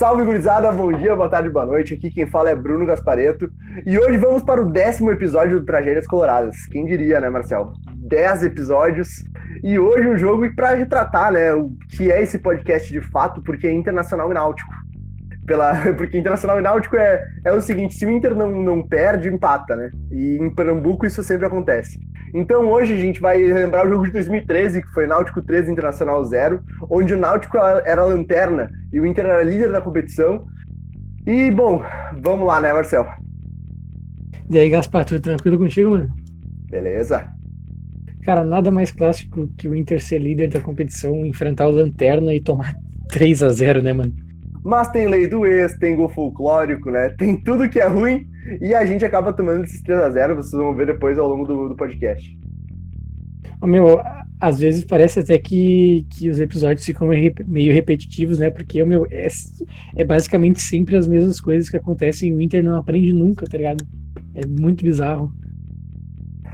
Salve, gurizada! Bom dia, boa tarde, boa noite. Aqui quem fala é Bruno Gaspareto. E hoje vamos para o décimo episódio do Tragédias Coloradas. Quem diria, né, Marcel? Dez episódios. E hoje um jogo para retratar, né, o que é esse podcast de fato, porque é internacional e náutico. Pela, porque internacional e náutico é, é o seguinte: se o Inter não, não perde, empata, né? E em Pernambuco isso sempre acontece. Então hoje a gente vai lembrar o jogo de 2013, que foi Náutico 13 Internacional 0, onde o Náutico era lanterna e o Inter era líder da competição. E bom, vamos lá, né, Marcel? E aí, Gaspar, tudo tranquilo contigo, mano? Beleza. Cara, nada mais clássico que o Inter ser líder da competição, enfrentar o Lanterna e tomar 3 a 0 né, mano? Mas tem lei do ex, tem gol folclórico, né? Tem tudo que é ruim e a gente acaba tomando esses 3 a 0 vocês vão ver depois ao longo do, do podcast. Oh, meu, às vezes parece até que, que os episódios ficam meio repetitivos, né? Porque meu, é, é basicamente sempre as mesmas coisas que acontecem e o Inter não aprende nunca, tá ligado? É muito bizarro.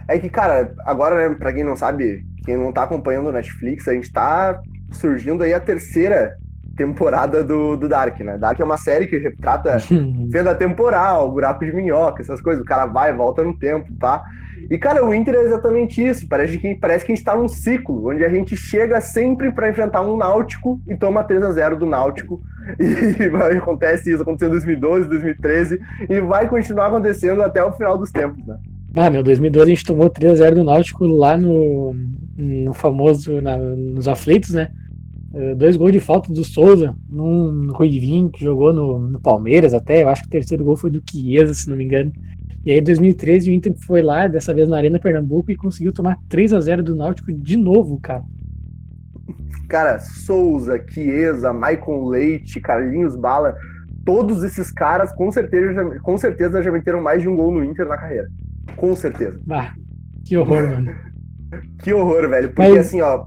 É que, cara, agora, né, pra quem não sabe, quem não tá acompanhando o Netflix, a gente tá surgindo aí a terceira temporada do, do Dark, né? Dark é uma série que retrata venda temporal, buraco de minhoca, essas coisas. O cara vai e volta no tempo, tá? E, cara, o Inter é exatamente isso. Parece que, parece que a gente tá num ciclo, onde a gente chega sempre para enfrentar um Náutico e toma 3 a 0 do Náutico. E acontece isso, aconteceu em 2012, 2013, e vai continuar acontecendo até o final dos tempos, né? Ah, meu, 2012 a gente tomou 3 a 0 do Náutico lá no, no famoso, na, nos aflitos, né? Eh, dois gols de falta do Souza, num Ruivinho que jogou no, no, Palmeiras até, eu acho que o terceiro gol foi do Chiesa, se não me engano. E aí em 2013 o Inter foi lá, dessa vez na Arena Pernambuco, e conseguiu tomar 3 a 0 do Náutico de novo, cara. Cara, Souza, Chiesa, Maicon Leite, Carlinhos Bala, todos esses caras com certeza, com certeza já meteram mais de um gol no Inter na carreira. Com certeza. Bah, que horror, mano. que horror, velho. Porque Mas... assim, ó,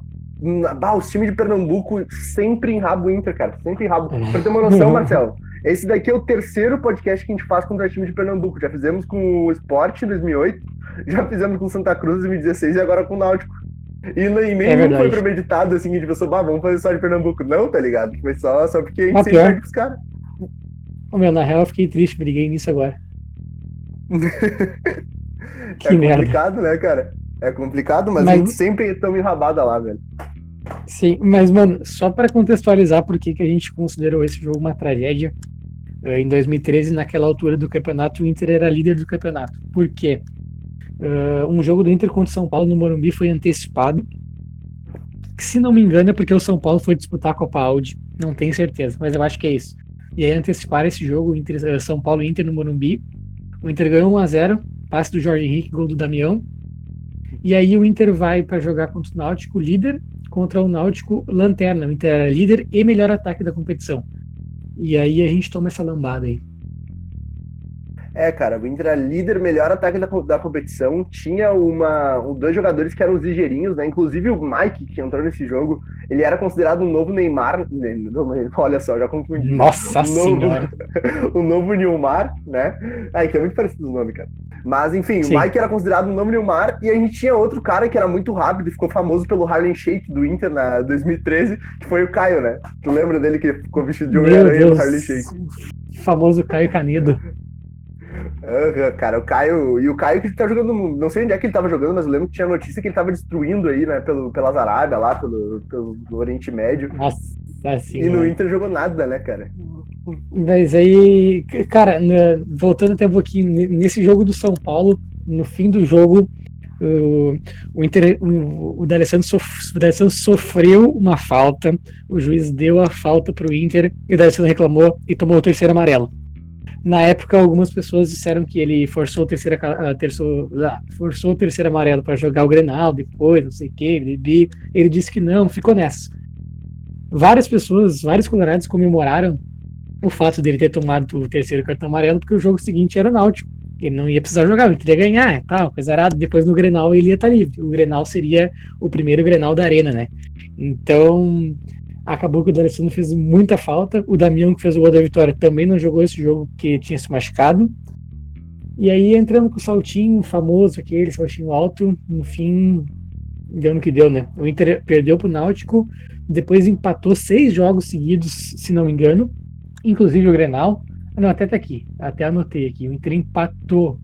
Bah, os times de Pernambuco sempre enrabam o Inter, cara. Sempre enrabam. Uhum. Pra ter uma noção, Marcelo, esse daqui é o terceiro podcast que a gente faz contra o time de Pernambuco. Já fizemos com o Sport em 2008, já fizemos com o Santa Cruz em 2016 e agora com o Náutico. E, nem é foi premeditado assim, de pessoa, bah, vamos fazer só de Pernambuco. Não, tá ligado? Foi só, só porque a gente ah, sempre perde pros caras. meu, na real eu fiquei triste, briguei nisso agora. é complicado, merda. né, cara? É complicado, mas, mas... a gente sempre estamos enrabada lá, velho. Sim, mas, mano, só para contextualizar por que, a gente considerou esse jogo uma tragédia, eh, em 2013, naquela altura do campeonato, o Inter era líder do campeonato. Por quê? Uh, um jogo do Inter contra o São Paulo no Morumbi foi antecipado. Se não me engano, é porque o São Paulo foi disputar a Copa Audi. Não tenho certeza, mas eu acho que é isso. E aí anteciparam esse jogo, Inter, eh, São Paulo Inter no Morumbi. O Inter ganhou 1x0, passe do Jorge Henrique, gol do Damião. E aí o Inter vai para jogar contra o Náutico líder contra o Náutico lanterna. O Inter era líder e melhor ataque da competição. E aí a gente toma essa lambada aí. É, cara, o Inter era líder, melhor ataque da, da competição. Tinha uma, um, dois jogadores que eram os ligeirinhos, né? Inclusive o Mike, que entrou nesse jogo, ele era considerado um novo Neymar. Olha só, já confundi. Nossa o senhora! o novo Nilmar, né? Ai, que é muito parecido o nome, cara. Mas, enfim, Sim. o Mike era considerado um novo Nilmar, e a gente tinha outro cara que era muito rápido e ficou famoso pelo Harlem Shake do Inter na 2013, que foi o Caio, né? Tu lembra dele que ficou vestido de Homem-Aranha no Harlem Shake? Famoso Caio Canedo. Uhum, cara, o Caio. E o Caio que tá jogando. Não sei onde é que ele tava jogando, mas eu lembro que tinha notícia que ele tava destruindo aí, né? Pelo, pelas Arábia lá, pelo, pelo Oriente Médio. Nossa, assim, E no Inter jogou nada, né, cara? Mas aí, cara, voltando até um pouquinho, nesse jogo do São Paulo, no fim do jogo, o, o, Inter, o, o D'Alessandro, sof, sofreu uma falta, o juiz deu a falta para o Inter e o D'Alessandro reclamou e tomou o terceiro amarelo. Na época, algumas pessoas disseram que ele forçou o terceiro, terço, ah, forçou o terceiro amarelo para jogar o Grenal depois, não sei o que, ele disse que não, ficou nessa. Várias pessoas, vários colorados comemoraram o fato dele ter tomado o terceiro cartão amarelo, porque o jogo seguinte era o Náutico. Ele não ia precisar jogar, ele queria ganhar, e tal, coisa errada. Depois no Grenal ele ia estar livre. O Grenal seria o primeiro Grenal da Arena, né? Então, acabou que o D'Alessandro fez muita falta. O Damião, que fez o gol da vitória, também não jogou esse jogo porque tinha se machucado. E aí, entrando com o saltinho famoso, aquele saltinho alto, no fim, deu no que deu, né? O Inter perdeu pro Náutico, depois empatou seis jogos seguidos, se não me engano. inclusive o Grenal. Não, até tá aqui. Até anotei aqui. O Inter empatou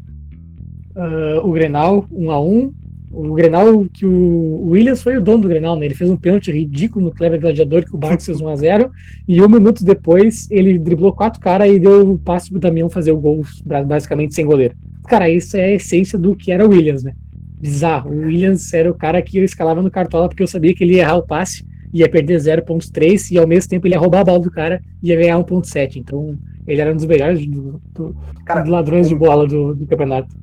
uh, o Grenal 1 a 1 o Grenal, que o Williams foi o dono do Grenal, né? Ele fez um pênalti ridículo no Clever Gladiador, que o Barcos fez 1x0, e um minuto depois ele driblou quatro caras e deu o passe pro Damião fazer o gol, basicamente sem goleiro. Cara, isso é a essência do que era o Williams, né? Bizarro. O Williams era o cara que eu escalava no cartola porque eu sabia que ele ia errar o passe, ia perder 0.3 e ao mesmo tempo ele ia roubar a bola do cara e ia ganhar 1.7. Então ele era um dos melhores do, do, cara, dos ladrões de bola do, do campeonato.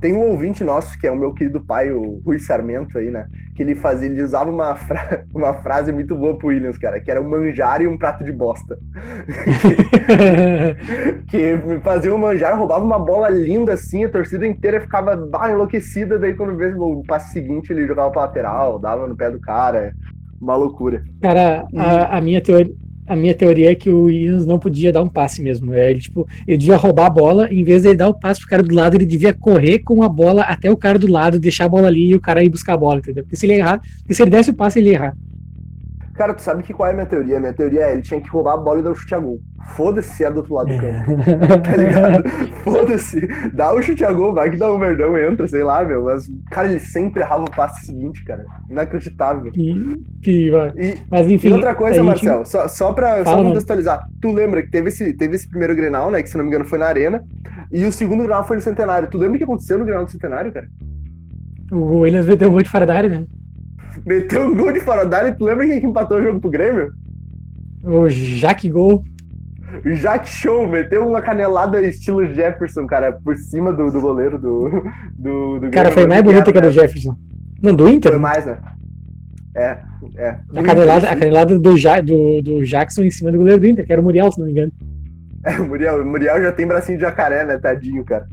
Tem um ouvinte nosso, que é o meu querido pai, o Rui Sarmento aí, né? Que ele fazia, ele usava uma, fra uma frase muito boa pro Williams, cara, que era um manjar e um prato de bosta. que fazia um manjar, roubava uma bola linda assim, a torcida inteira ficava bah, enlouquecida, daí quando vê o passe seguinte ele jogava pra lateral, dava no pé do cara. Uma loucura. Cara, a, a minha teoria a minha teoria é que o Williams não podia dar um passe mesmo. É, ele, tipo, ele devia roubar a bola, em vez de ele dar o passe pro cara do lado, ele devia correr com a bola até o cara do lado, deixar a bola ali e o cara ir buscar a bola, entendeu? Porque se ele errar, porque se ele desse o passe, ele ia errar. Cara, tu sabe que qual é a minha teoria? Minha teoria é ele tinha que roubar a bola e dar o chute a gol. Foda-se se é do outro lado do campo. tá ligado? Foda-se. Dá o chute a gol, vai que dá um merdão, entra, sei lá, meu. Mas, cara, ele sempre errava o passe seguinte, cara. Inacreditável. Que, que, e, mas enfim. E outra coisa, gente... Marcel, só, só pra Fala, só contextualizar. Tu lembra que teve esse, teve esse primeiro Grenal, né? Que se não me engano foi na Arena. E o segundo Grenal foi no Centenário. Tu lembra o que aconteceu no Grenal do Centenário, cara? O Williams meteu um gol de fora da área, né? Meteu um gol de fora da área. Tu lembra quem que empatou o jogo pro Grêmio? O Jaque Gol. Jack Show meteu uma canelada estilo Jefferson, cara, por cima do, do goleiro do, do, do Cara, foi mais bonita que a do Jefferson. Não, do Inter? Foi mais, né? É, é. A canelada, a canelada do, ja, do, do Jackson em cima do goleiro do Inter, que era o Muriel, se não me engano. É, o Muriel, o Muriel já tem bracinho de jacaré, né? Tadinho, cara.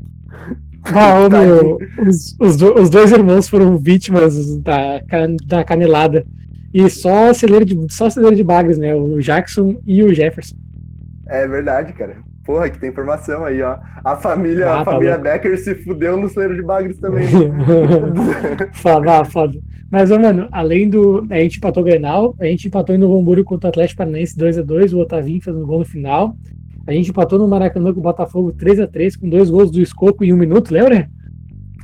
Ah, meu, os, os, os, dois irmãos foram vítimas da, da canelada. E só celeiro de, só celeiro de bagres, né? O Jackson e o Jefferson. É verdade, cara. Porra, que tem informação aí, ó. A família, ah, a tá família Becker se fudeu no celeiro de bagres também. foda, foda. Mas, mano, além do. A gente empatou o Grenal, a gente empatou em Novo Hamburgo contra o Atlético Paranaense 2x2, o Otavinho fez um gol no final. A gente empatou no Maracanã com o Botafogo 3x3, com dois gols do Escoco em um minuto, lembra?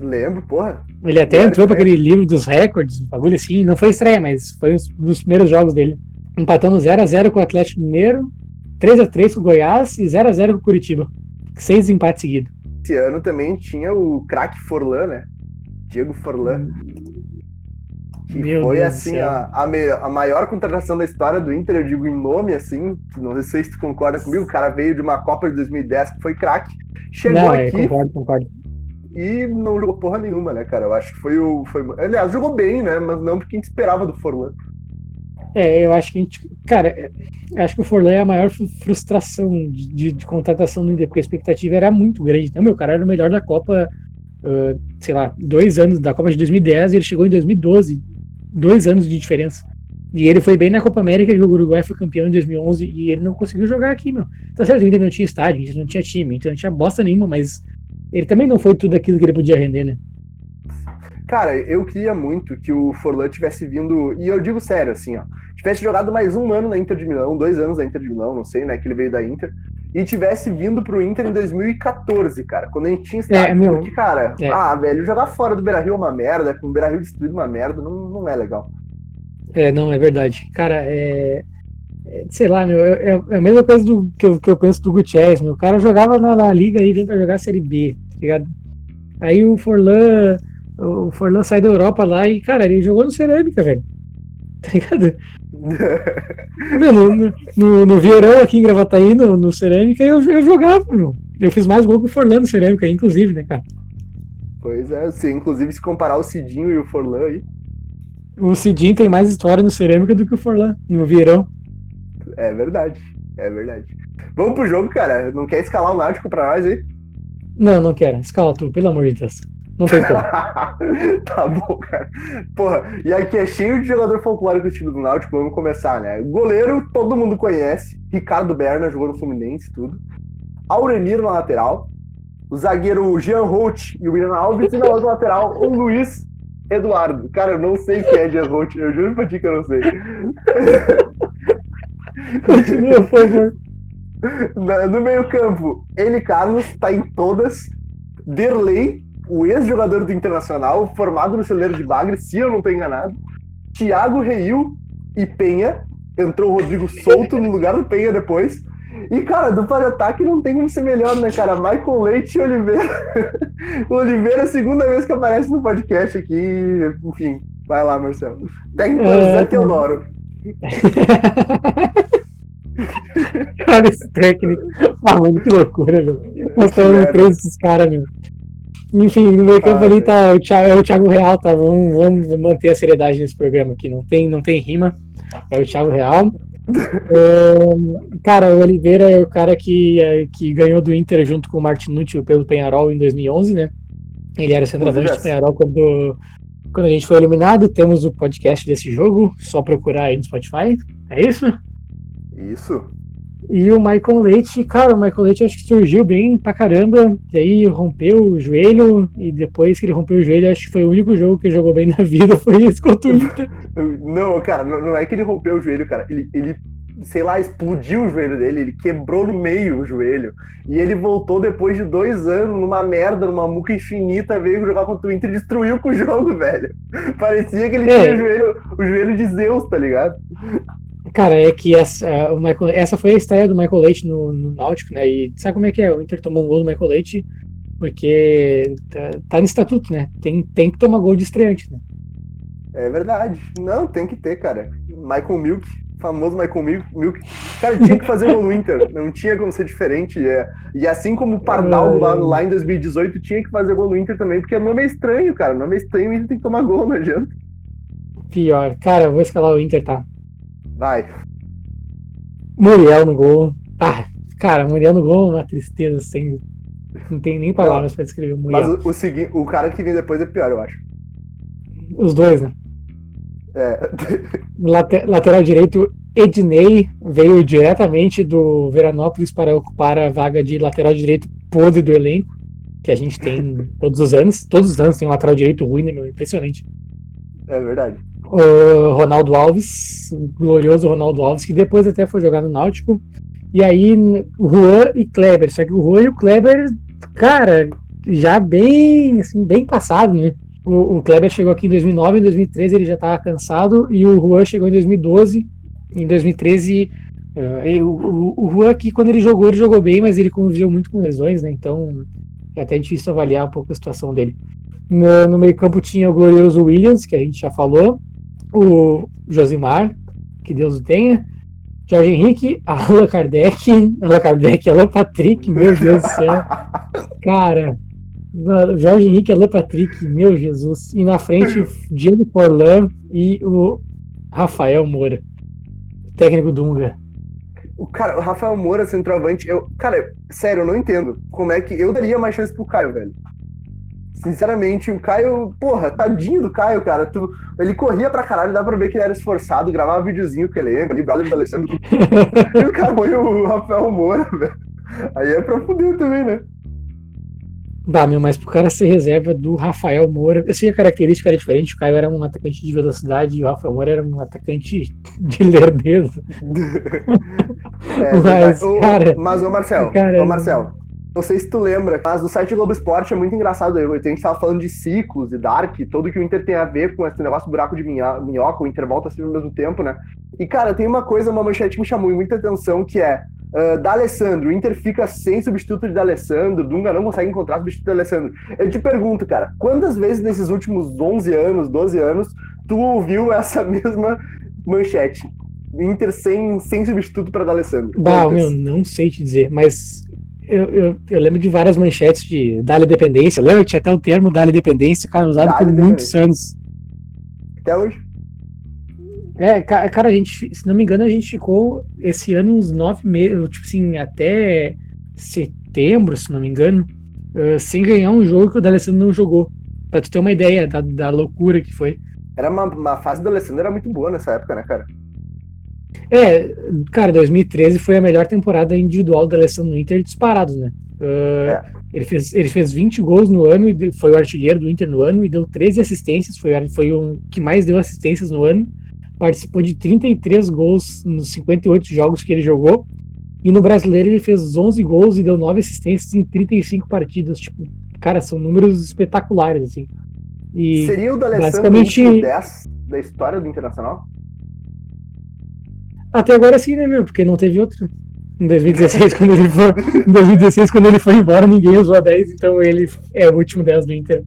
Lembro, porra. Ele até é, entrou para aquele livro dos recordes, um bagulho assim. Não foi estreia, mas foi um dos primeiros jogos dele. Empatamos 0x0 com o Atlético Mineiro, 3x3 com o Goiás e 0x0 com o Curitiba. Seis empates seguidos. Esse ano também tinha o craque Forlan, né? Diego Forlan. Que Meu foi, Deus assim, a, a, me, a, maior contratação da história do Inter, eu digo em nome, assim. Não sei se tu concorda comigo. O cara veio de uma Copa de 2010 que foi craque. Chegou não, é, aqui. Concordo, concordo. E não jogou porra nenhuma, né, cara? Eu acho que foi o. Foi, aliás, jogou bem, né? Mas não porque a gente esperava do Forlan. É, eu acho que a gente. Cara, acho que o Forlan é a maior frustração de, de, de contratação do Inter, porque a expectativa era muito grande. Então, meu cara era o melhor da Copa, uh, sei lá, dois anos, da Copa de 2010, e ele chegou em 2012. Dois anos de diferença. E ele foi bem na Copa América, e o Uruguai foi campeão em 2011, e ele não conseguiu jogar aqui, meu. Tá certo, Inter não tinha estádio, não tinha time, então não tinha bosta nenhuma, mas ele também não foi tudo aquilo que ele podia render, né? Cara, eu queria muito que o Forlan tivesse vindo, e eu digo sério, assim, ó, tivesse jogado mais um ano na Inter de Milão, dois anos na Inter de Milão, não sei, né, que ele veio da Inter, e tivesse vindo pro Inter em 2014, cara, quando a gente tinha estado, é, meu, porque, cara, é. ah, velho, jogar fora do Beira-Rio é uma merda, com o Beira-Rio destruído uma merda, não, não é legal. É, não, é verdade. Cara, é, é sei lá, meu, é, é, a mesma coisa do, que, eu, que eu penso do Gutierrez, meu, o cara jogava na, na Liga aí, veio pra jogar a Série B, tá ligado? Aí o Forlan o Forlan sai da Europa lá e, cara, ele jogou no Cerâmica, velho. Tá ligado? no, no, no Vieirão aqui em Gravataí, no, no Cerâmica, eu, eu jogava, meu. Eu fiz mais gol que o Forlan no Cerâmica, inclusive, né, cara? Pois é, se, inclusive se comparar o Cidinho e o Forlan aí. O Cidinho tem mais história no Cerâmica do que o Forlan, no Vieirão. É verdade, é verdade. Vamos pro jogo, cara. Não quer escalar o Náutico pra nós aí? Não, não quero. Escala tu, pelo amor de Deus. Não tem como. tá bom, cara. Porra, e aqui é cheio de jogador folclórico do time do Náutico, vamos começar, né? Goleiro, todo mundo conhece. Ricardo Berna jogou no Fluminense tudo. Aurenir na lateral. O zagueiro Jean Holt e o William Alves. E na outra lateral, o Luiz Eduardo. Cara, eu não sei quem é Jean Holt. Eu juro pra ti que eu não sei. Continua, por favor. No meio campo, ele Carlos tá em todas. Derlei, o ex-jogador do Internacional, formado no celeiro de Bagre, se eu não estou enganado. Thiago Reil e Penha. Entrou o Rodrigo Souto no lugar do Penha depois. E, cara, dupla de ataque não tem como ser melhor, né, cara? Michael Leite e Oliveira. o Oliveira é a segunda vez que aparece no podcast aqui. Enfim, vai lá, Marcelo. Técnico é... Zé Teodoro. Cara, esse técnico. Mano, que loucura, meu. Nós estamos presos esses caras, meu. Enfim, no meio campo ah, ali tá o Thiago, é o Thiago Real, tá? Vamos, vamos manter a seriedade nesse programa aqui. Não tem, não tem rima. É o Thiago Real. é, cara, o Oliveira é o cara que, é, que ganhou do Inter junto com o Martinucci pelo Penharol em 2011, né? Ele era centroavante do Penharol quando, quando a gente foi eliminado. Temos o podcast desse jogo, só procurar aí no Spotify. É isso? Isso. E o Michael Leite, cara, o Michael Leite acho que surgiu bem pra caramba, e aí rompeu o joelho, e depois que ele rompeu o joelho, acho que foi o único jogo que jogou bem na vida, foi esse contra o Inter. Não, cara, não é que ele rompeu o joelho, cara, ele, ele sei lá, explodiu o joelho dele, ele quebrou no meio o joelho. E ele voltou depois de dois anos numa merda, numa muca infinita, veio jogar contra o Inter e destruiu com o jogo, velho. Parecia que ele é. tinha o joelho, o joelho de Zeus, tá ligado? Cara, é que essa, o Michael, essa foi a estreia do Michael Leite no, no Náutico, né? E sabe como é que é? O Inter tomou um gol do Michael Leite porque tá, tá no estatuto, né? Tem, tem que tomar gol de estreante, né? É verdade. Não, tem que ter, cara. Michael Milk, famoso Michael Milk. Cara, tinha que fazer gol no Inter. Não tinha como ser diferente. É. E assim como o Pardal lá, lá em 2018 tinha que fazer gol no Inter também, porque o nome é estranho, cara. O nome é estranho e tem que tomar gol, não adianta. Pior. Cara, eu vou escalar o Inter, tá? Vai. Muriel no gol. Ah, cara, Muriel no gol é uma tristeza, sem. Não tem nem palavras para descrever o Muriel. Mas o, o, seguinte, o cara que vem depois é pior, eu acho. Os dois, né? É. Later, lateral direito, Ednei veio diretamente do Veranópolis para ocupar a vaga de lateral direito podre do elenco, que a gente tem todos os anos. Todos os anos tem um lateral direito ruim, né, meu? Impressionante. É verdade o Ronaldo Alves, o glorioso Ronaldo Alves, que depois até foi jogar no Náutico. E aí, Juan e Kleber. Só que o Juan e o Kleber, cara, já bem, assim, bem passado, né? O, o Kleber chegou aqui em 2009, em 2013 ele já estava cansado, e o Juan chegou em 2012. Em 2013, uh, o, o, o Juan aqui, quando ele jogou, ele jogou bem, mas ele conviveu muito com lesões, né? Então é até difícil avaliar um pouco a situação dele. No, no meio campo tinha o glorioso Williams, que a gente já falou, o Josimar, que Deus o tenha, Jorge Henrique, Allan Kardec, Allan Kardec, Allan Patrick, meu Deus do céu. Cara, Jorge Henrique, Allan Patrick, meu Jesus. E na frente, Diego Forlan e o Rafael Moura, técnico do Unga. O cara, o Rafael Moura, centroavante, eu, cara, sério, eu não entendo como é que eu daria mais chance pro Caio, velho. Sinceramente, o Caio, porra, tadinho do Caio, cara. Tu, ele corria pra caralho, dá pra ver que ele era esforçado, gravava um videozinho com ele, ali, brother do Alessandro. e o cara foi o Rafael Moura, velho. Aí é pra fuder também, né? Dá, meu, mas pro cara ser reserva do Rafael Moura, eu sei a característica era diferente, o Caio era um atacante de velocidade e o Rafael Moura era um atacante de lerdeza. é, mas, cara, mas, ô Marcel, cara, ô Marcel, não sei se tu lembra, mas no site Globo Esporte é muito engraçado. A gente tava falando de ciclos e Dark, tudo que o Inter tem a ver com esse negócio buraco de minhoca, o Inter volta assim ao mesmo tempo, né? E, cara, tem uma coisa, uma manchete que me chamou muita atenção, que é uh, D'Alessandro, o Inter fica sem substituto de D'Alessandro, Dunga não consegue encontrar substituto de D'Alessandro. Eu te pergunto, cara, quantas vezes nesses últimos 11 anos, 12 anos, tu ouviu essa mesma manchete? Inter sem, sem substituto para D'Alessandro. Bah, meu, não sei te dizer, mas eu, eu, eu, lembro de várias manchetes de Dali Dependência. Lembra que tinha até o termo Dali Dependência, cara, usado por muitos anos. Até hoje. É, cara, a gente, se não me engano, a gente ficou esse ano uns nove meses, tipo assim, até setembro, se não me engano, sem ganhar um jogo que o D'Alessandro não jogou. Pra tu ter uma ideia da, da loucura que foi. Era uma, uma fase do Alessandro era muito boa nessa época, né, cara? É, cara, 2013 foi a melhor temporada individual da Alessandro no Inter disparado, né? Uh, é. ele, fez, ele fez 20 gols no ano e foi o artilheiro do Inter no ano e deu 13 assistências, foi, foi o que mais deu assistências no ano. Participou de 33 gols nos 58 jogos que ele jogou. E no brasileiro ele fez 11 gols e deu 9 assistências em 35 partidas. Tipo, cara, são números espetaculares, assim. E Seria o da basicamente 10 da história do Internacional? Até agora sim, né, meu? Porque não teve outro. Em 2016, quando ele foi, em 2016, quando ele foi embora, ninguém usou a 10, então ele é o último 10 do Inter.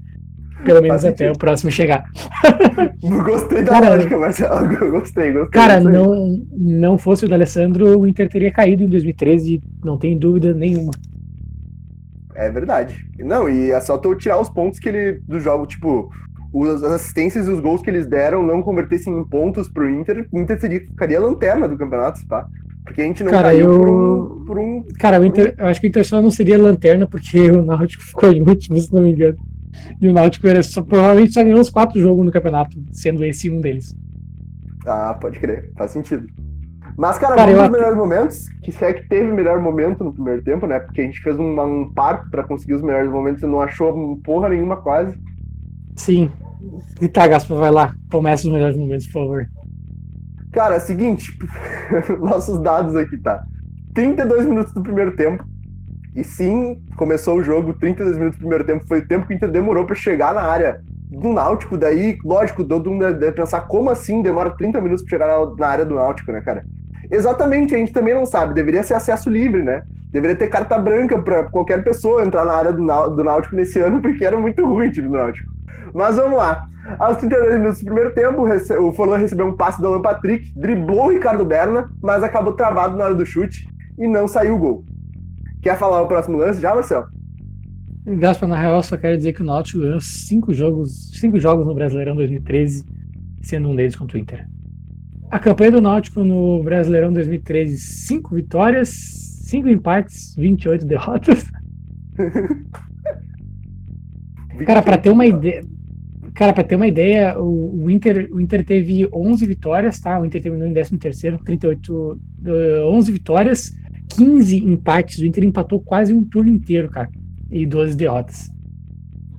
Pelo menos Faz até sentido. o próximo chegar. Gostei da cara, lógica, Marcelo. Gostei, gostei. Cara, não, não fosse o D'Alessandro, o Inter teria caído em 2013, não tem dúvida nenhuma. É verdade. Não, e é só tu tirar os pontos que ele do jogo, tipo, as assistências e os gols que eles deram não convertessem em pontos pro Inter, o Inter seria, ficaria lanterna do campeonato, tá? Porque a gente não cara, caiu eu... por, um, por um. Cara, o Inter, eu acho que o Inter só não seria lanterna porque o Náutico ficou em último, se não me engano. E o Náutico era só, provavelmente só ganhou uns quatro jogos no campeonato, sendo esse um deles. Ah, pode crer, faz sentido. Mas, cara, cara um dos melhores momentos, que se é que teve melhor momento no primeiro tempo, né? Porque a gente fez um, um parto para conseguir os melhores momentos e não achou porra nenhuma quase. Sim. E tá, Gaspar, vai lá. Começa os melhores momentos, por favor. Cara, é seguinte, nossos dados aqui, tá? 32 minutos do primeiro tempo. E sim, começou o jogo, 32 minutos do primeiro tempo. Foi o tempo que o Inter demorou para chegar na área do Náutico. Daí, lógico, todo mundo deve pensar como assim demora 30 minutos para chegar na, área do Náutico, né, cara? Exatamente, a gente também não sabe. Deveria ser acesso livre, né? Deveria ter carta branca para qualquer pessoa entrar na área do Náutico nesse ano, porque era muito ruim o time do Náutico. Mas vamos lá. Aos 32 minutos do primeiro tempo, o Forlan recebeu um passe do Alan Patrick, driblou o Ricardo Berna, mas acabou travado na hora do chute e não saiu o gol. Quer falar o próximo lance já, Marcelo? Gaspar, na real, só quero dizer que o Náutico ganhou cinco jogos, cinco jogos no Brasileirão 2013, sendo um deles contra o Inter. A campanha do Náutico no Brasileirão 2013, cinco vitórias, cinco empates, 28 derrotas. Cara, para ter uma ideia, Cara, para ter uma ideia, o, o, Inter, o Inter teve 11 vitórias, tá? O Inter terminou em 13 terceiro, 38, uh, 11 vitórias, 15 empates. O Inter empatou quase um turno inteiro, cara. E 12 derrotas.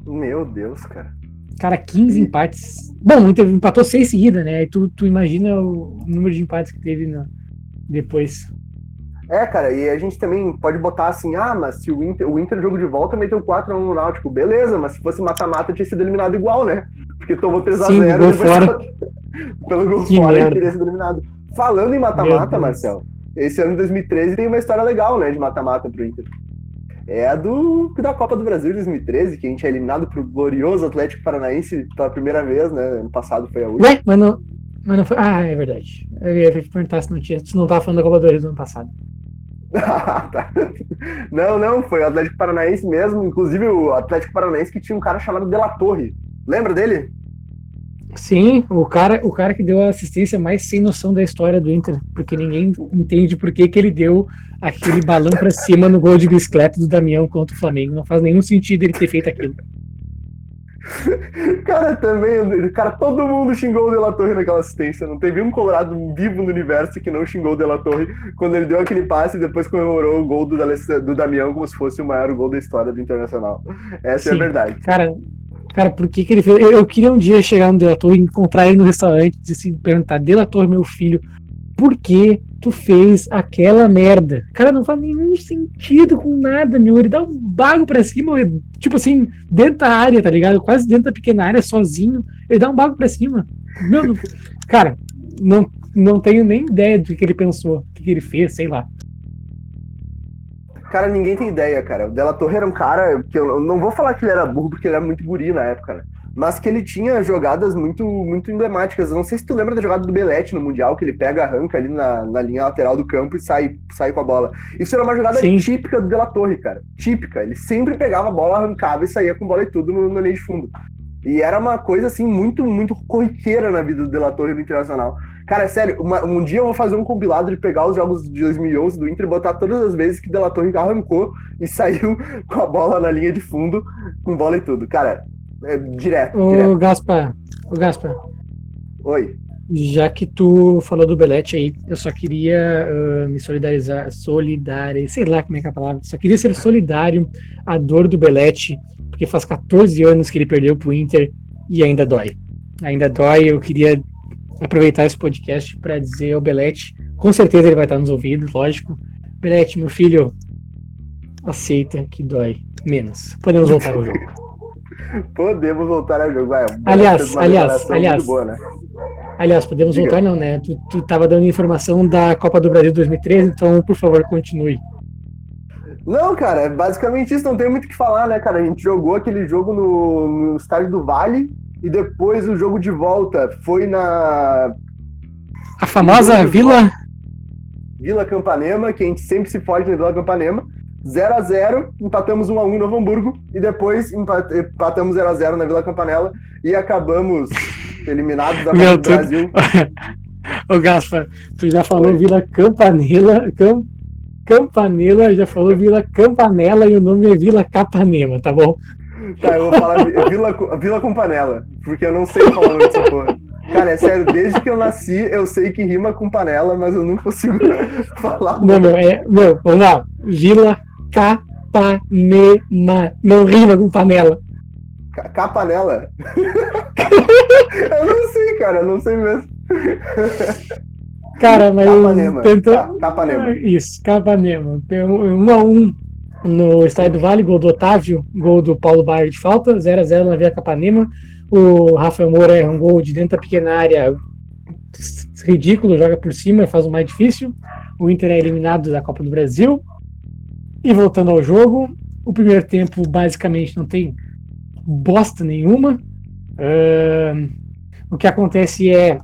Meu Deus, cara. Cara, 15 e... empates. Bom, o Inter empatou 6 seguidas, né? Aí tu, tu imagina o número de empates que teve no, depois. É, cara, e a gente também pode botar assim, ah, mas se o Inter, o Inter jogo de volta meteu 4x1 no Náutico, beleza, mas se fosse mata-mata tinha sido eliminado igual, né? Porque tomou 3x0 depois fora. pelo gol que fora teria sido eliminado. Falando em mata-mata, Marcel, esse ano de 2013 tem uma história legal, né, de mata-mata pro Inter. É a do, da Copa do Brasil de 2013, que a gente é eliminado pro glorioso Atlético Paranaense pela primeira vez, né? Ano passado foi a última. Ué, mas não, mas não foi. Ah, é verdade. Eu ia perguntar se não tinha. Se não tava falando da Copa do Brasil do ano passado. Não, não, foi o Atlético Paranaense mesmo. Inclusive o Atlético Paranaense que tinha um cara chamado De La Torre. Lembra dele? Sim, o cara, o cara que deu a assistência mais sem noção da história do Inter, porque ninguém entende por que, que ele deu aquele balão para cima no gol de bicicleta do Damião contra o Flamengo. Não faz nenhum sentido ele ter feito aquilo. Cara, também, cara, todo mundo xingou o De La Torre naquela assistência. Não teve um colorado vivo no universo que não xingou o De La Torre quando ele deu aquele passe e depois comemorou o gol do, do Damião como se fosse o maior gol da história do Internacional. Essa Sim, é a verdade. Cara, cara, por que, que ele fez? Eu, eu, queria um dia chegar no De La Torre, encontrar ele no restaurante e assim, perguntar: De La Torre, meu filho, por que tu fez aquela merda? Cara, não faz nenhum sentido com nada, meu. Ele dá um bago pra cima, tipo assim, dentro da área, tá ligado? Quase dentro da pequena área, sozinho. Ele dá um bago pra cima. Meu, não... cara, não, não tenho nem ideia do que ele pensou, o que ele fez, sei lá. Cara, ninguém tem ideia, cara. O Della Torre era um cara que eu não vou falar que ele era burro, porque ele era muito guri na época, né? Mas que ele tinha jogadas muito muito emblemáticas. Eu não sei se tu lembra da jogada do Belete no Mundial, que ele pega, arranca ali na, na linha lateral do campo e sai, sai com a bola. Isso era uma jogada Sim. típica do De La Torre, cara. Típica. Ele sempre pegava a bola, arrancava e saía com bola e tudo no, no linha de fundo. E era uma coisa, assim, muito, muito corriqueira na vida do De La Torre no Internacional. Cara, é sério, uma, um dia eu vou fazer um compilado de pegar os jogos de 2011 do Inter e botar todas as vezes que De La Torre arrancou e saiu com a bola na linha de fundo, com bola e tudo. Cara, é, direto. Ô, direto. Gaspar, o Gaspar. Oi. Já que tu falou do Belete aí, eu só queria uh, me solidarizar, solidarizar, sei lá como é que é a palavra, só queria ser solidário à dor do Belete, porque faz 14 anos que ele perdeu pro Inter e ainda dói. Ainda dói, eu queria aproveitar esse podcast para dizer ao Belete, com certeza ele vai estar nos ouvindo, lógico, Brett, meu filho, aceita que dói menos. Podemos voltar ao jogo. Podemos voltar ao jogo. Vai, aliás, aliás, aliás. Boa, né? Aliás, podemos Diga. voltar não, né? Tu, tu tava dando informação da Copa do Brasil 2013, então, por favor, continue. Não, cara, é basicamente isso, não tem muito o que falar, né, cara? A gente jogou aquele jogo no, no estádio do Vale e depois o jogo de volta foi na. A famosa Vila. Vila Campanema, que a gente sempre se fode na Vila Campanema. 0 a 0 empatamos 1 a 1 em Novo Hamburgo e depois empatamos 0 a 0 na Vila Campanella e acabamos eliminados da Copa do Brasil. Ô Gaspar, tu já falou Oi. Vila Campanella, Cam... Campanella, já falou Vila Campanella e o nome é Vila Capanema, tá bom? Tá, eu vou falar Vila, Vila Campanella, porque eu não sei falar o nome dessa porra. Cara, é sério, desde que eu nasci, eu sei que rima com panela, mas eu não consigo falar. Não, meu, é. Meu, vamos lá. Vila Capanema. Não rima com panela. Capanela? eu não sei, cara, eu não sei mesmo. Cara, mas. Capanema. Tentou... Capanema. Isso, Capanema. Um a um no Estádio do Vale, gol do Otávio, gol do Paulo Baier de falta, 0x0 na Via Capanema. O Rafael Moura é um gol de dentro da pequena área ridículo, joga por cima, faz o mais difícil. O Inter é eliminado da Copa do Brasil. E voltando ao jogo, o primeiro tempo basicamente não tem bosta nenhuma. Uh, o que acontece é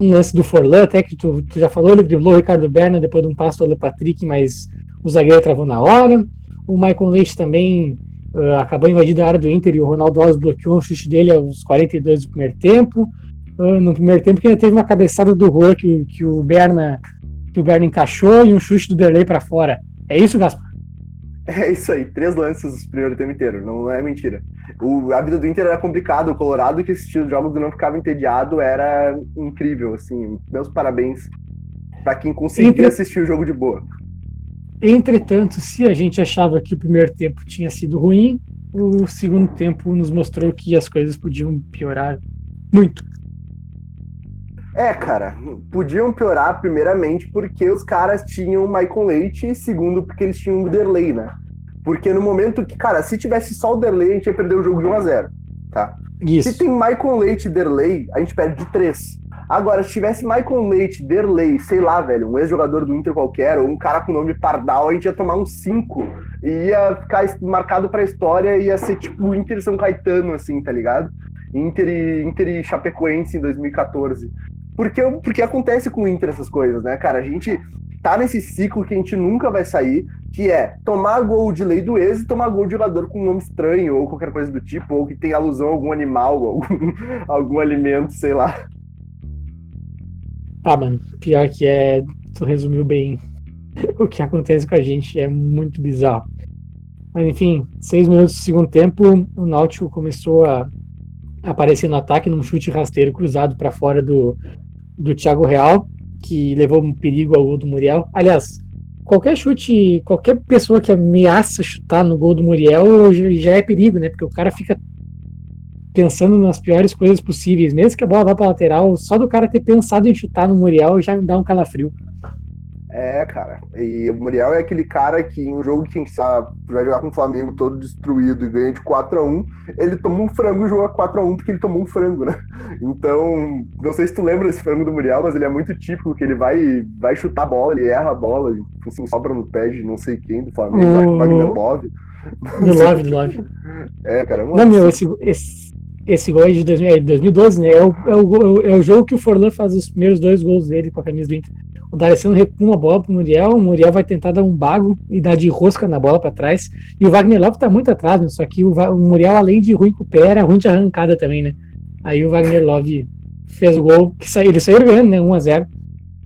um lance do Forlan, até que tu, tu já falou, ele driblou o Ricardo Berna depois de um passo do Patrick, mas o zagueiro travou na hora. O Michael Leite também uh, acabou invadindo a área do Inter e o Ronaldo Alves bloqueou o chute dele aos 42 do primeiro tempo. Uh, no primeiro tempo que ainda teve uma cabeçada do Rua que, que o Berna que o Berna encaixou e um chute do Derlei para fora. É isso, Gaspar? É isso aí, três lances no primeiro tempo inteiro, não é mentira. O, a vida do Inter era complicada, o Colorado que assistia os jogos e não ficava entediado era incrível, assim, meus parabéns para quem conseguia Entre... assistir o jogo de boa. Entretanto, se a gente achava que o primeiro tempo tinha sido ruim, o segundo tempo nos mostrou que as coisas podiam piorar muito. É, cara, podiam piorar primeiramente porque os caras tinham o Michael Leite e segundo porque eles tinham o Derley, né? Porque no momento que, cara, se tivesse só o Derley, a gente ia perder o jogo de 1 a 0 tá? Isso. Se tem Michael Leite e Derley, a gente perde de 3. Agora, se tivesse Michael Leite, Derley, sei lá, velho, um ex-jogador do Inter qualquer, ou um cara com nome Pardal, a gente ia tomar um 5 e ia ficar marcado pra história e ia ser tipo o Inter São Caetano, assim, tá ligado? Inter e, Inter e Chapecoense em 2014. Porque, porque acontece com o Inter essas coisas, né, cara? A gente tá nesse ciclo que a gente nunca vai sair, que é tomar gol de lei do ex e tomar gol de jogador com um nome estranho, ou qualquer coisa do tipo, ou que tem alusão a algum animal, algum, algum alimento, sei lá. Ah, mano, pior que é. Tu resumiu bem o que acontece com a gente, é muito bizarro. Mas enfim, seis minutos do segundo tempo, o Náutico começou a aparecer no ataque num chute rasteiro cruzado para fora do, do Thiago Real, que levou um perigo ao gol do Muriel. Aliás, qualquer chute, qualquer pessoa que ameaça chutar no gol do Muriel já é perigo, né? Porque o cara fica pensando nas piores coisas possíveis. Mesmo que a bola vá para lateral, só do cara ter pensado em chutar no Muriel já me dá um calafrio. É, cara. E o Muriel é aquele cara que em um jogo que sabe, vai jogar com o Flamengo todo destruído e ganha de 4 a 1 ele tomou um frango e jogou 4 a 1 porque ele tomou um frango, né? Então, não sei se tu lembra desse frango do Muriel, mas ele é muito típico, que ele vai, vai chutar a bola, ele erra a bola, assim, sobra no pé de não sei quem do Flamengo, Wagner Love. Do Love, do Love. É, cara. Não, meu, esse, esse, esse gol é de 2012, né? É o, é, o, é o jogo que o Forlan faz os primeiros dois gols dele com a camisa do Inter. O D'Alessandro recua a bola pro Muriel, o Muriel vai tentar dar um bago e dar de rosca na bola para trás. E o Wagner Love tá muito atrás, né? só que o, o, Muriel, além de ruim com o pé, era ruim de arrancada também, né? Aí o Wagner Love fez o gol, que saiu, ele saiu ganhando, né? 1x0.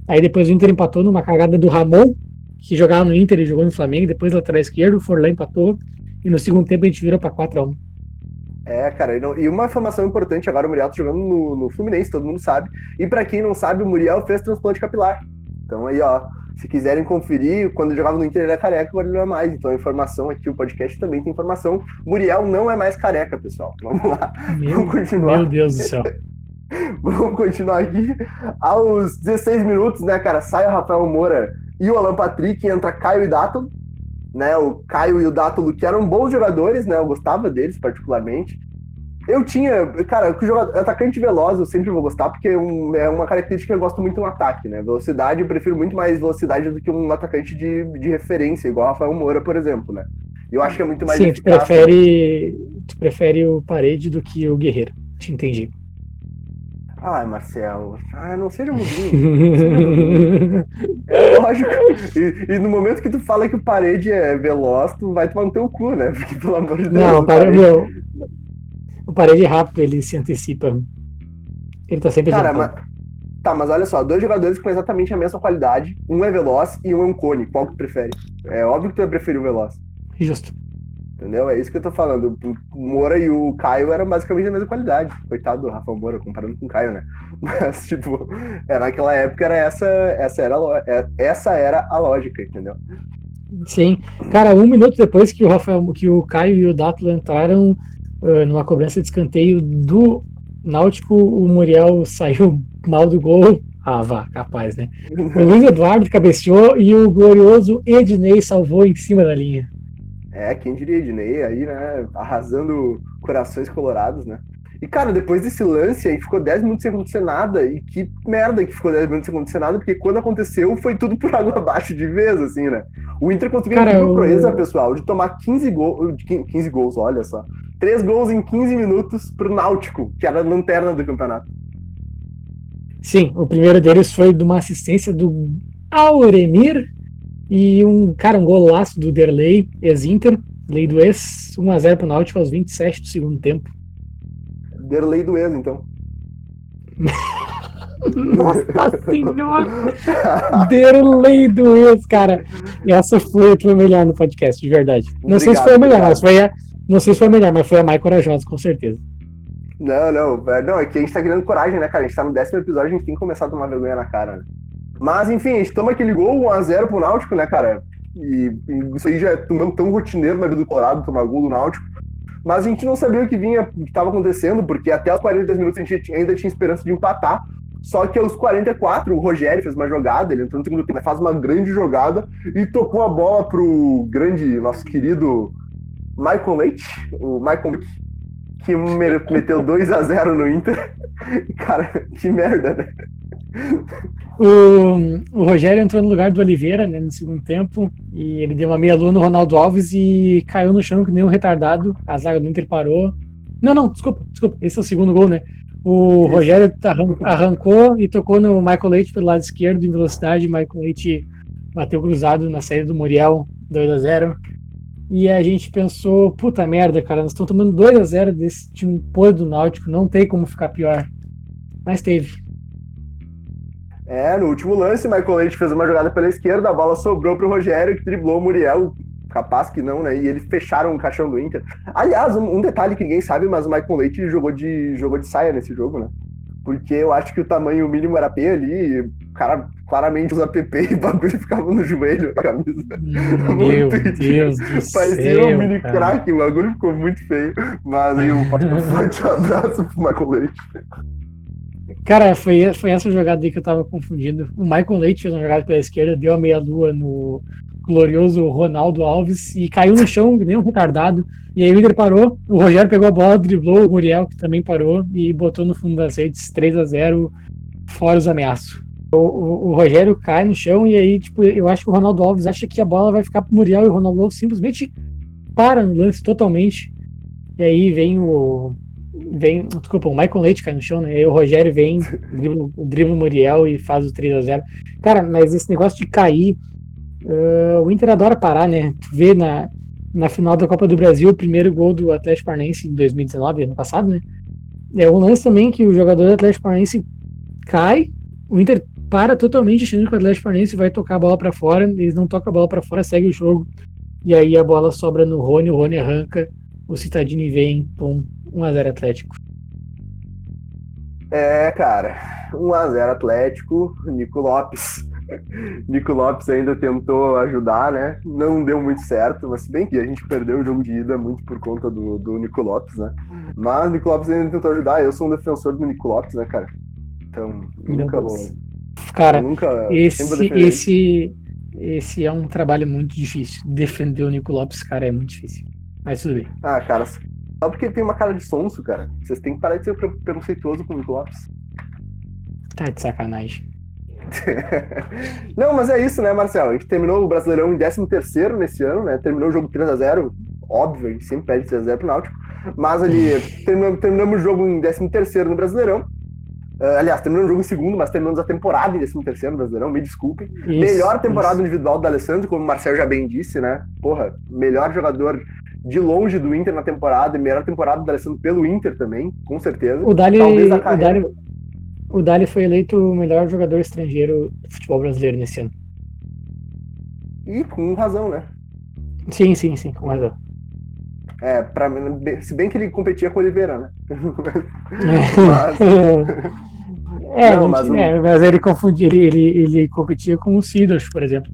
Aí depois o Inter empatou numa cagada do Ramon, que jogava no Inter e jogou no Flamengo, depois lateral esquerdo, o Forlan empatou, e no segundo tempo a gente virou para 4x1. É, cara, e, não, e, uma informação importante agora, o Muriel tá jogando no, no Fluminense, todo mundo sabe. E para quem não sabe, o Muriel fez transplante capilar. Então aí, ó, se quiserem conferir, quando ele jogava no Inter ele era careca, agora ele não é mais. Então a informação aqui, o podcast também tem informação. Muriel não é mais careca, pessoal. Vamos lá. Meu, Vamos continuar. Meu Deus do céu. Vamos continuar aqui. Aos 16 minutos, né, cara, sai o Rafael Moura e o Alan Patrick, entra Caio e Dátolo, né? O Caio e o Dátolo, que eram bons jogadores, né? Eu gostava deles particularmente. Eu tinha, cara, jogador, atacante veloz eu sempre vou gostar, porque é, um, é uma característica que eu gosto muito no ataque, né? Velocidade, eu prefiro muito mais velocidade do que um atacante de, de referência, igual o Rafael Moura, por exemplo, né? Eu acho que é muito mais. Sim, tu prefere, tu prefere o parede do que o guerreiro. Te entendi. Ai, Marcelo, ah, não seja mudinho. é lógico. E, e, no momento que tu fala que o parede é veloz, tu vai tomar no teu cu, né? Porque, pelo amor de Deus. Não, para, parede... meu, o parede rápido, ele se antecipa. Ele tá sempre Cara, mas, Tá, mas olha só, dois jogadores com exatamente a mesma qualidade. Um é veloz e um é um cone. Qual que tu prefere? É óbvio que tu vai preferir o veloz. Justo. Entendeu? É isso que eu tô falando. O Moura e o Caio eram basicamente da mesma qualidade. Coitado do Rafael Moura, comparando com o Caio, né? Mas, tipo, é, naquela época era essa, essa, era, é, essa era a lógica, entendeu? Sim. Cara, um minuto depois que o Rafael, que o Caio e o Dátilo entraram uh, numa cobrança de escanteio do Náutico, o Muriel saiu mal do gol. Ah, vá, capaz, né? O Luiz Eduardo cabeceou e o glorioso Ednei salvou em cima da linha. É, quem diria Ednei aí, né? Arrasando corações colorados, né? E, cara, depois desse lance aí, ficou 10 minutos sem acontecer nada. E que merda que ficou 10 minutos sem acontecer nada, porque quando aconteceu, foi tudo por água abaixo de vez, assim, né? O Inter conseguiu uma proeza, pessoal, de tomar 15, gol, 15 gols, olha só. 3 gols em 15 minutos pro Náutico, que era a lanterna do campeonato. Sim, o primeiro deles foi de uma assistência do Auremir e um, cara, um golaço do Derlei, ex-Inter, lei do ex, 1x0 pro Náutico aos 27 do segundo tempo. Derlei do ex, então. Nossa senhora! Derlei do ex, cara. Essa foi a tua melhor no podcast, de verdade. Não sei se foi a melhor, mas foi a. Não sei se foi a melhor, mas foi a mais corajosa, com certeza. Não, não, é, não, é que a gente tá ganhando coragem, né, cara? A gente tá no décimo episódio, a gente tem que começar a tomar vergonha na cara, né? Mas, enfim, a gente toma aquele gol 1x0 pro Náutico, né, cara? E, e isso aí já é tão, tão rotineiro na vida do Colorado, tomar gol do Náutico. Mas a gente não sabia o que vinha, o que estava acontecendo, porque até os 42 minutos a gente ainda tinha esperança de empatar. Só que aos 44, o Rogério fez uma jogada, ele entrou no segundo tempo, faz uma grande jogada e tocou a bola pro grande, nosso querido Michael Leite, o Michael que meteu 2 a 0 no Inter. Cara, que merda, né? O, o Rogério entrou no lugar do Oliveira né, no segundo tempo e ele deu uma meia-lua no Ronaldo Alves e caiu no chão que nem um retardado. A zaga do Inter parou. Não, não, desculpa, desculpa. Esse é o segundo gol, né? O Rogério arrancou e tocou no Michael Leite pelo lado esquerdo em velocidade. Michael Leite bateu cruzado na saída do Muriel, 2 a 0 E a gente pensou, puta merda, cara, nós estamos tomando 2 a 0 desse time podre do Náutico, não tem como ficar pior. Mas teve. É, no último lance, Michael Leite fez uma jogada pela esquerda, a bola sobrou pro Rogério, que driblou o Muriel, capaz que não, né? E eles fecharam o caixão do Inter. Aliás, um, um, detalhe que ninguém sabe, mas o Michael Leite jogou de, jogou de saia nesse jogo, né? Porque eu acho que o tamanho mínimo era P ali, o cara claramente usa PP e o bagulho ficava no joelho, a camisa. Meu Deus do Parecia céu, um mini crack, o bagulho ficou muito feio. Mas aí um forte abraço pro Michael Leite. Cara, foi, foi essa jogada aí que eu tava confundindo. O Michael Leite fez uma jogada pela esquerda, deu a meia-lua no glorioso Ronaldo Alves e caiu no chão, nem um retardado. E aí o Inter parou, o Rogério pegou a bola, driblou o Muriel, que também parou, e botou no fundo das redes 3 a 0 fora os ameaços. O, o, o, Rogério cai no chão e aí, tipo, eu acho que o Ronaldo Alves acha que a bola vai ficar pro Muriel e o Ronaldo Alves simplesmente para no lance totalmente. E aí vem o, vem, desculpa, o Michael Leite cai no chão, né? E o Rogério vem, dribla, dribla o Muriel e faz o 3x0. Cara, mas esse negócio de cair, uh, o Inter adora parar, né? Tu vê na, na final da Copa do Brasil o primeiro gol do Atlético Paranaense em 2019, ano passado, né? É um lance também que o jogador do Atlético Paranaense cai, o Inter para totalmente achando que o Atlético Paranaense vai tocar a bola para fora, eles não tocam a bola para fora, segue o jogo, e aí a bola sobra no Rony, o Rony arranca, o Citadini vem, pum, 1x0 Atlético. É, cara, 1x0 Atlético, Nico Lopes. Nico Lopes ainda tentou ajudar, né? Não deu muito certo, mas se bem que a gente perdeu o jogo de ida muito por conta do, do Nico Lopes, né? Mas o Nico Lopes ainda tentou ajudar. Eu sou um defensor do Nico Lopes, né, cara? Então, nunca vou. Cara, nunca, esse, esse, esse é um trabalho muito difícil. Defender o Nico Lopes, cara, é muito difícil. Mas tudo bem. Ah, cara, só porque ele tem uma cara de sonso, cara. Vocês têm que parar de ser preconceituoso com o Lopes. Tá de sacanagem. Não, mas é isso, né, Marcelo? A gente terminou o Brasileirão em 13º nesse ano, né? Terminou o jogo 3x0, óbvio, a gente sempre pede 3x0 pro Náutico. Mas ali, terminamos, terminamos o jogo em 13º no Brasileirão. Uh, aliás, terminamos o jogo em segundo, mas terminamos a temporada em 13º no Brasileirão, me desculpem. Isso, melhor temporada isso. individual do Alessandro, como o Marcelo já bem disse, né? Porra, melhor jogador de longe do Inter na temporada, e melhor temporada do Alessandro pelo Inter também, com certeza. O Dali, o Dali, o Dali foi eleito o melhor jogador estrangeiro do futebol brasileiro nesse ano. E com razão, né? Sim, sim, sim, com razão. É, pra, se bem que ele competia com o Oliveira, né? mas... É, não, mas, é, mas ele confundia, ele, ele, ele competia com o Sidorf, por exemplo.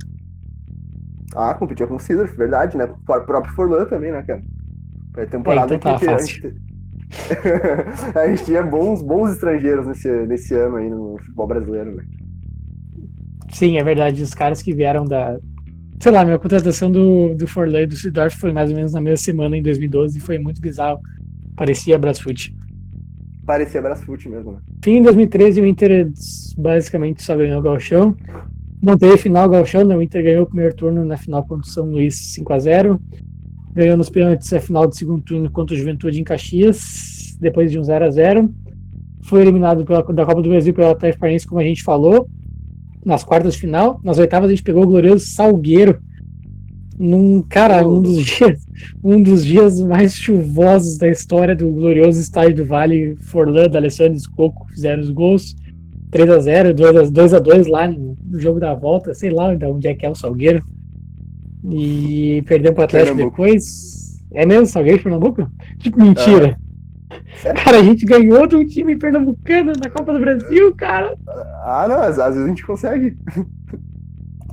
Ah, competia com o Sidorf, verdade, né? O próprio Forlan também, né, cara? Foi a temporada é, então tá que, a gente, a gente tinha bons, bons estrangeiros nesse, nesse ano aí no futebol brasileiro, né? Sim, é verdade. Os caras que vieram da, sei lá, minha contratação do, do Forley e do Sidorf foi mais ou menos na mesma semana, em 2012, e foi muito bizarro. Parecia Brasfoot. Parecia Brasfoot mesmo, né? Fim de 2013, o Inter basicamente só ganhou o Galchão. Não teve final Galchão, né? O Inter ganhou o primeiro turno na final contra o São Luís 5x0. Ganhou nos pênaltis a final do segundo turno contra o Juventude em Caxias, depois de um 0x0. Foi eliminado pela, da Copa do Brasil pela Atlético Paranaense, como a gente falou nas quartas de final. Nas oitavas a gente pegou o glorioso Salgueiro. Num, cara, um dos dias, um dos dias mais chuvosos da história do glorioso estádio do Vale, Forlan, Alessandro Coco fizeram os gols. 3x0, 2x2 lá no jogo da volta, sei lá onde é que é o Salgueiro. E perdeu pro Atlético Pernambuco. depois. É mesmo, Salgueiro Pernambuco? Tipo, mentira. Ah. Cara, a gente ganhou de um time pernambucano na Copa do Brasil, cara. Ah, não, às vezes a gente consegue.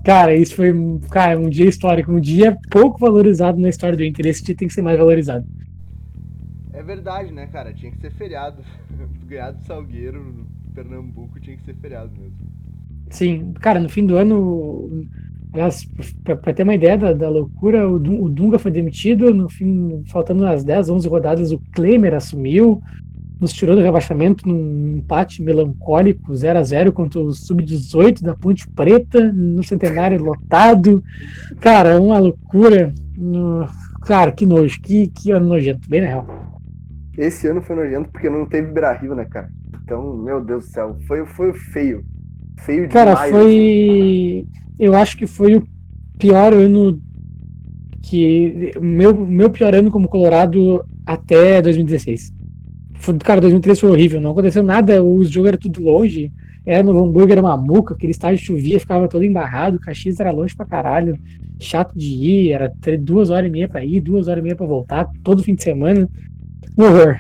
Cara, isso foi cara, um dia histórico, um dia pouco valorizado na história do Inter. Esse dia tem que ser mais valorizado. É verdade, né, cara? Tinha que ser feriado. Ganhar do Salgueiro Pernambuco tinha que ser feriado mesmo. Sim, cara, no fim do ano Aliás, para ter uma ideia da, da loucura, o, o, Dunga foi demitido, no fim, faltando umas 10, 11 rodadas, o Klemer assumiu, nos tirou do rebaixamento num empate melancólico, 0 a 0 contra o Sub-18 da Ponte Preta, no centenário lotado. Cara, uma loucura. Cara, que nojo, que, que ano nojento, bem na real. Esse ano foi nojento porque não teve Beira Rio, né, cara? Então, meu Deus do céu, foi, foi feio. Feio Cara, demais. Cara, foi. Assim eu acho que foi o pior ano que. Meu, meu pior ano como Colorado até 2016. Foi, cara, 2013 foi horrível, não aconteceu nada, os jogos eram tudo longe. Era no Hamburgo, era uma muca, aquele estádio chovia, ficava todo embarrado, o Caxias era longe pra caralho, chato de ir, era duas horas e meia pra ir, duas horas e meia pra voltar, todo fim de semana. Um horror.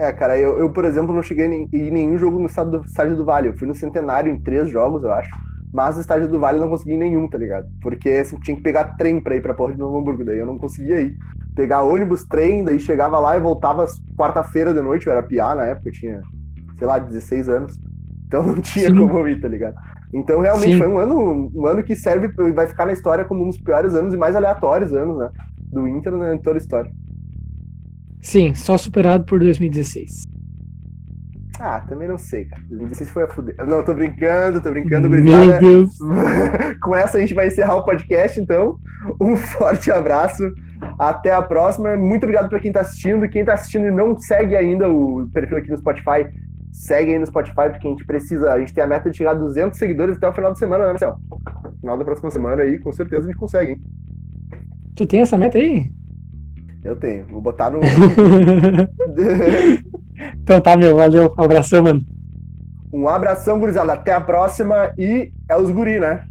É, cara, eu, eu, por exemplo, não cheguei em, em nenhum jogo no estádio do, estádio do Vale. Eu fui no Centenário em três jogos, eu acho. Mas no estádio do Vale eu não consegui nenhum, tá ligado? Porque assim, tinha que pegar trem pra ir pra Porra de Novo Hamburgo, daí eu não conseguia ir. Pegar ônibus, trem, daí chegava lá e voltava quarta-feira de noite, eu era piá na época, eu tinha, sei lá, 16 anos. Então não tinha Sim. como ir, tá ligado? Então realmente Sim. foi um ano, um ano que serve, vai ficar na história como um dos piores anos e mais aleatórios anos, né? Do Inter né, em toda a história. Sim, só superado por 2016. Ah, também não sei, cara. 2016 foi a fuder. Não, tô brincando, tô brincando, Meu Deus. Com essa a gente vai encerrar o podcast, então. Um forte abraço. Até a próxima. Muito obrigado para quem tá assistindo. Quem tá assistindo e não segue ainda o perfil aqui no Spotify, segue aí no Spotify, porque a gente precisa. A gente tem a meta de chegar a 200 seguidores até o final de semana, né, Marcelo? Final da próxima semana aí, com certeza a gente consegue, hein? Tu tem essa meta aí? Eu tenho. Vou botar no. Então tá, meu, valeu. Um abração, mano. Um abração, gurizada. Até a próxima. E é os guri, né?